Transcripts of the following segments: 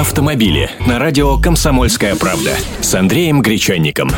Автомобили на радио «Комсомольская правда» с Андреем Гречанником.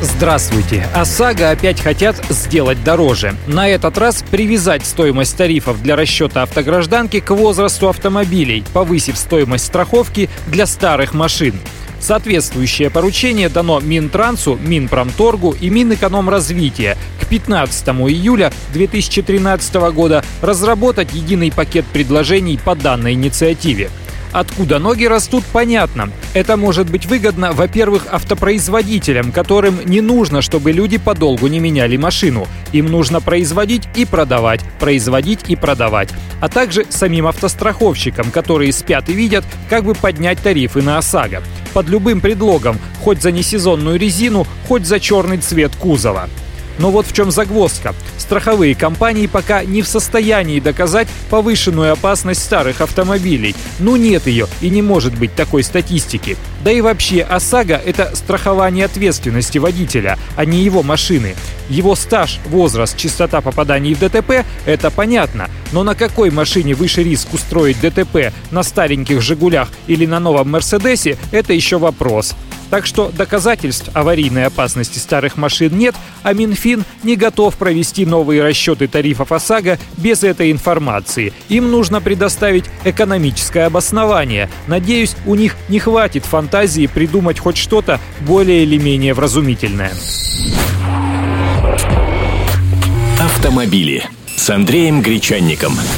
Здравствуйте. ОСАГО опять хотят сделать дороже. На этот раз привязать стоимость тарифов для расчета автогражданки к возрасту автомобилей, повысив стоимость страховки для старых машин. Соответствующее поручение дано Минтрансу, Минпромторгу и Минэкономразвития к 15 июля 2013 года разработать единый пакет предложений по данной инициативе. Откуда ноги растут, понятно. Это может быть выгодно, во-первых, автопроизводителям, которым не нужно, чтобы люди подолгу не меняли машину. Им нужно производить и продавать, производить и продавать. А также самим автостраховщикам, которые спят и видят, как бы поднять тарифы на ОСАГО. Под любым предлогом, хоть за несезонную резину, хоть за черный цвет кузова. Но вот в чем загвоздка. Страховые компании пока не в состоянии доказать повышенную опасность старых автомобилей. Ну нет ее и не может быть такой статистики. Да и вообще ОСАГО – это страхование ответственности водителя, а не его машины. Его стаж, возраст, частота попаданий в ДТП – это понятно. Но на какой машине выше риск устроить ДТП? На стареньких «Жигулях» или на новом «Мерседесе» – это еще вопрос. Так что доказательств аварийной опасности старых машин нет, а Минфин не готов провести новые расчеты тарифов ОСАГО без этой информации. Им нужно предоставить экономическое обоснование. Надеюсь, у них не хватит фантазии придумать хоть что-то более или менее вразумительное. Автомобили с Андреем Гречанником.